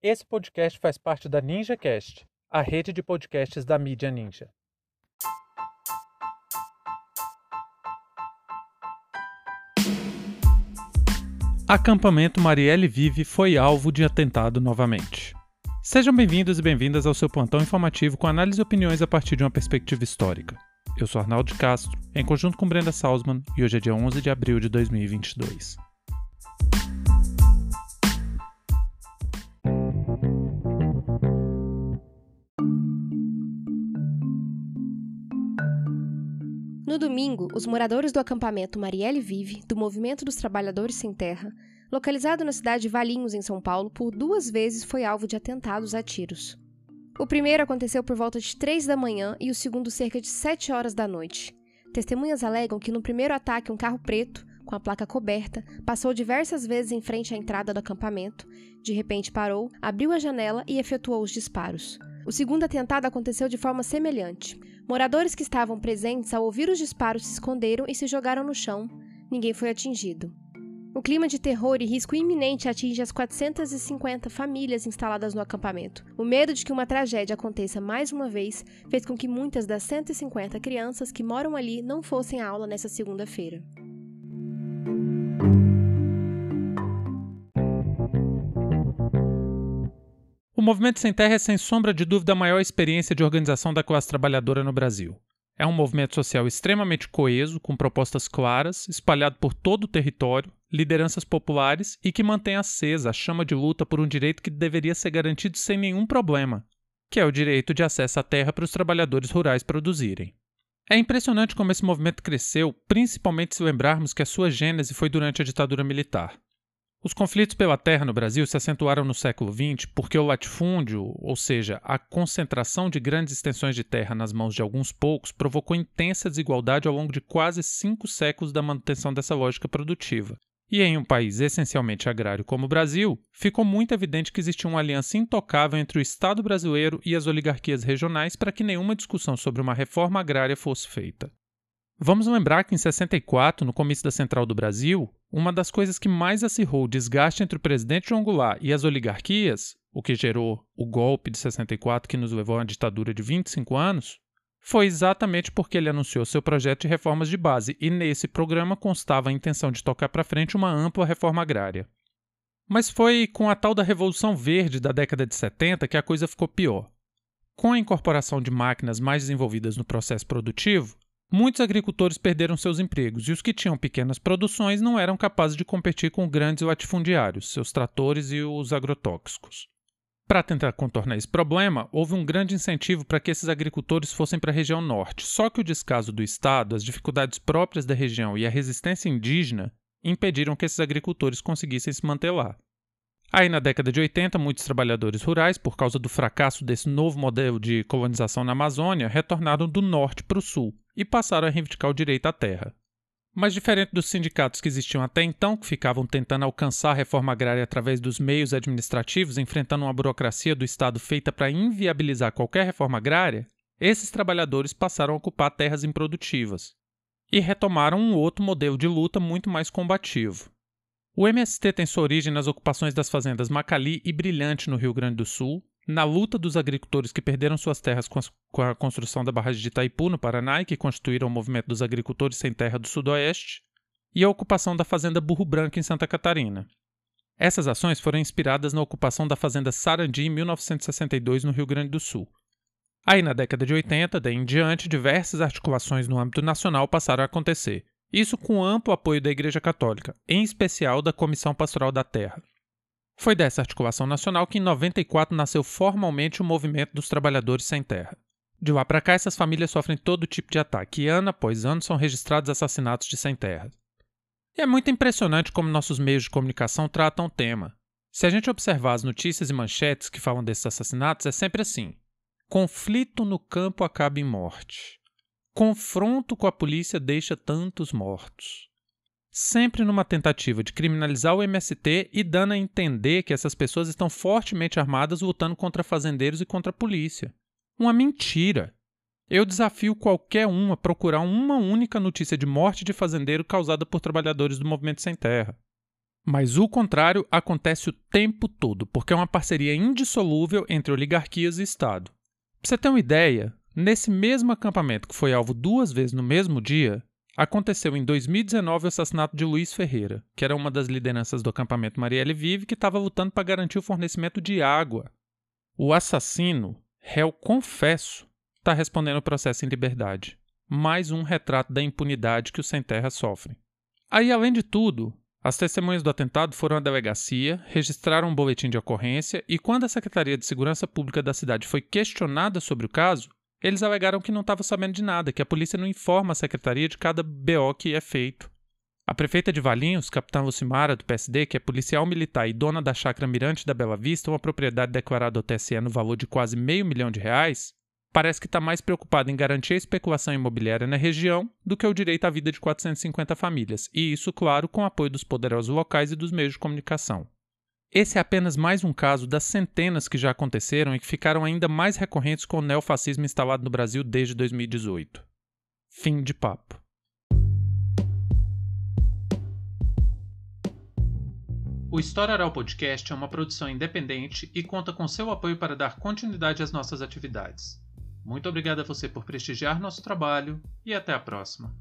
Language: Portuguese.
Esse podcast faz parte da NinjaCast, a rede de podcasts da mídia Ninja. Acampamento Marielle Vive foi alvo de atentado novamente. Sejam bem-vindos e bem-vindas ao seu plantão informativo com análise e opiniões a partir de uma perspectiva histórica. Eu sou Arnaldo Castro, em conjunto com Brenda Salzman, e hoje é dia 11 de abril de 2022. No domingo, os moradores do acampamento Marielle Vive, do Movimento dos Trabalhadores Sem Terra, localizado na cidade de Valinhos, em São Paulo, por duas vezes foi alvo de atentados a tiros. O primeiro aconteceu por volta de 3 da manhã e o segundo cerca de 7 horas da noite. Testemunhas alegam que no primeiro ataque um carro preto, com a placa coberta, passou diversas vezes em frente à entrada do acampamento, de repente parou, abriu a janela e efetuou os disparos. O segundo atentado aconteceu de forma semelhante. Moradores que estavam presentes ao ouvir os disparos se esconderam e se jogaram no chão. Ninguém foi atingido. O clima de terror e risco iminente atinge as 450 famílias instaladas no acampamento. O medo de que uma tragédia aconteça mais uma vez fez com que muitas das 150 crianças que moram ali não fossem à aula nessa segunda-feira. Movimento Sem Terra é, sem sombra de dúvida, a maior experiência de organização da classe trabalhadora no Brasil. É um movimento social extremamente coeso, com propostas claras, espalhado por todo o território, lideranças populares e que mantém acesa a chama de luta por um direito que deveria ser garantido sem nenhum problema, que é o direito de acesso à terra para os trabalhadores rurais produzirem. É impressionante como esse movimento cresceu, principalmente se lembrarmos que a sua gênese foi durante a ditadura militar. Os conflitos pela terra no Brasil se acentuaram no século XX porque o latifúndio, ou seja, a concentração de grandes extensões de terra nas mãos de alguns poucos, provocou intensa desigualdade ao longo de quase cinco séculos da manutenção dessa lógica produtiva. E em um país essencialmente agrário como o Brasil, ficou muito evidente que existia uma aliança intocável entre o Estado brasileiro e as oligarquias regionais para que nenhuma discussão sobre uma reforma agrária fosse feita. Vamos lembrar que em 64, no comício da Central do Brasil, uma das coisas que mais acirrou o desgaste entre o presidente João Goulart e as oligarquias, o que gerou o golpe de 64 que nos levou a uma ditadura de 25 anos, foi exatamente porque ele anunciou seu projeto de reformas de base e nesse programa constava a intenção de tocar para frente uma ampla reforma agrária. Mas foi com a tal da Revolução Verde da década de 70 que a coisa ficou pior. Com a incorporação de máquinas mais desenvolvidas no processo produtivo, Muitos agricultores perderam seus empregos e os que tinham pequenas produções não eram capazes de competir com grandes latifundiários, seus tratores e os agrotóxicos. Para tentar contornar esse problema, houve um grande incentivo para que esses agricultores fossem para a região norte, só que o descaso do Estado, as dificuldades próprias da região e a resistência indígena impediram que esses agricultores conseguissem se manter lá. Aí, na década de 80, muitos trabalhadores rurais, por causa do fracasso desse novo modelo de colonização na Amazônia, retornaram do norte para o sul e passaram a reivindicar o direito à terra. Mas, diferente dos sindicatos que existiam até então, que ficavam tentando alcançar a reforma agrária através dos meios administrativos, enfrentando uma burocracia do Estado feita para inviabilizar qualquer reforma agrária, esses trabalhadores passaram a ocupar terras improdutivas e retomaram um outro modelo de luta muito mais combativo. O MST tem sua origem nas ocupações das fazendas Macali e Brilhante no Rio Grande do Sul, na luta dos agricultores que perderam suas terras com a construção da barragem de Itaipu, no Paraná, e que constituíram o movimento dos agricultores sem terra do Sudoeste, e a ocupação da fazenda Burro Branco em Santa Catarina. Essas ações foram inspiradas na ocupação da fazenda Sarandi em 1962 no Rio Grande do Sul. Aí, na década de 80, daí em diante, diversas articulações no âmbito nacional passaram a acontecer, isso com amplo apoio da Igreja Católica, em especial da Comissão Pastoral da Terra. Foi dessa articulação nacional que em 94 nasceu formalmente o Movimento dos Trabalhadores Sem Terra. De lá para cá, essas famílias sofrem todo tipo de ataque e ano após ano são registrados assassinatos de sem terra. E é muito impressionante como nossos meios de comunicação tratam o tema. Se a gente observar as notícias e manchetes que falam desses assassinatos, é sempre assim: conflito no campo acaba em morte. Confronto com a polícia deixa tantos mortos. Sempre numa tentativa de criminalizar o MST e dando a entender que essas pessoas estão fortemente armadas lutando contra fazendeiros e contra a polícia. Uma mentira. Eu desafio qualquer um a procurar uma única notícia de morte de fazendeiro causada por trabalhadores do Movimento Sem Terra. Mas o contrário acontece o tempo todo, porque é uma parceria indissolúvel entre oligarquias e Estado. Pra você ter uma ideia, nesse mesmo acampamento que foi alvo duas vezes no mesmo dia, aconteceu em 2019 o assassinato de Luiz Ferreira, que era uma das lideranças do acampamento Marielle Vive que estava lutando para garantir o fornecimento de água. O assassino, réu confesso, está respondendo o processo em liberdade. Mais um retrato da impunidade que os sem terra sofrem. Aí, além de tudo, as testemunhas do atentado foram à delegacia, registraram um boletim de ocorrência e, quando a Secretaria de Segurança Pública da cidade foi questionada sobre o caso, eles alegaram que não estavam sabendo de nada, que a polícia não informa a secretaria de cada BO que é feito. A prefeita de Valinhos, capitã Lucimara, do PSD, que é policial militar e dona da chácara Mirante da Bela Vista, uma propriedade declarada ao TSE no valor de quase meio milhão de reais, parece que está mais preocupado em garantir a especulação imobiliária na região do que o direito à vida de 450 famílias, e isso, claro, com apoio dos poderosos locais e dos meios de comunicação. Esse é apenas mais um caso das centenas que já aconteceram e que ficaram ainda mais recorrentes com o neofascismo instalado no Brasil desde 2018. Fim de papo. O História Oral Podcast é uma produção independente e conta com seu apoio para dar continuidade às nossas atividades. Muito obrigado a você por prestigiar nosso trabalho e até a próxima.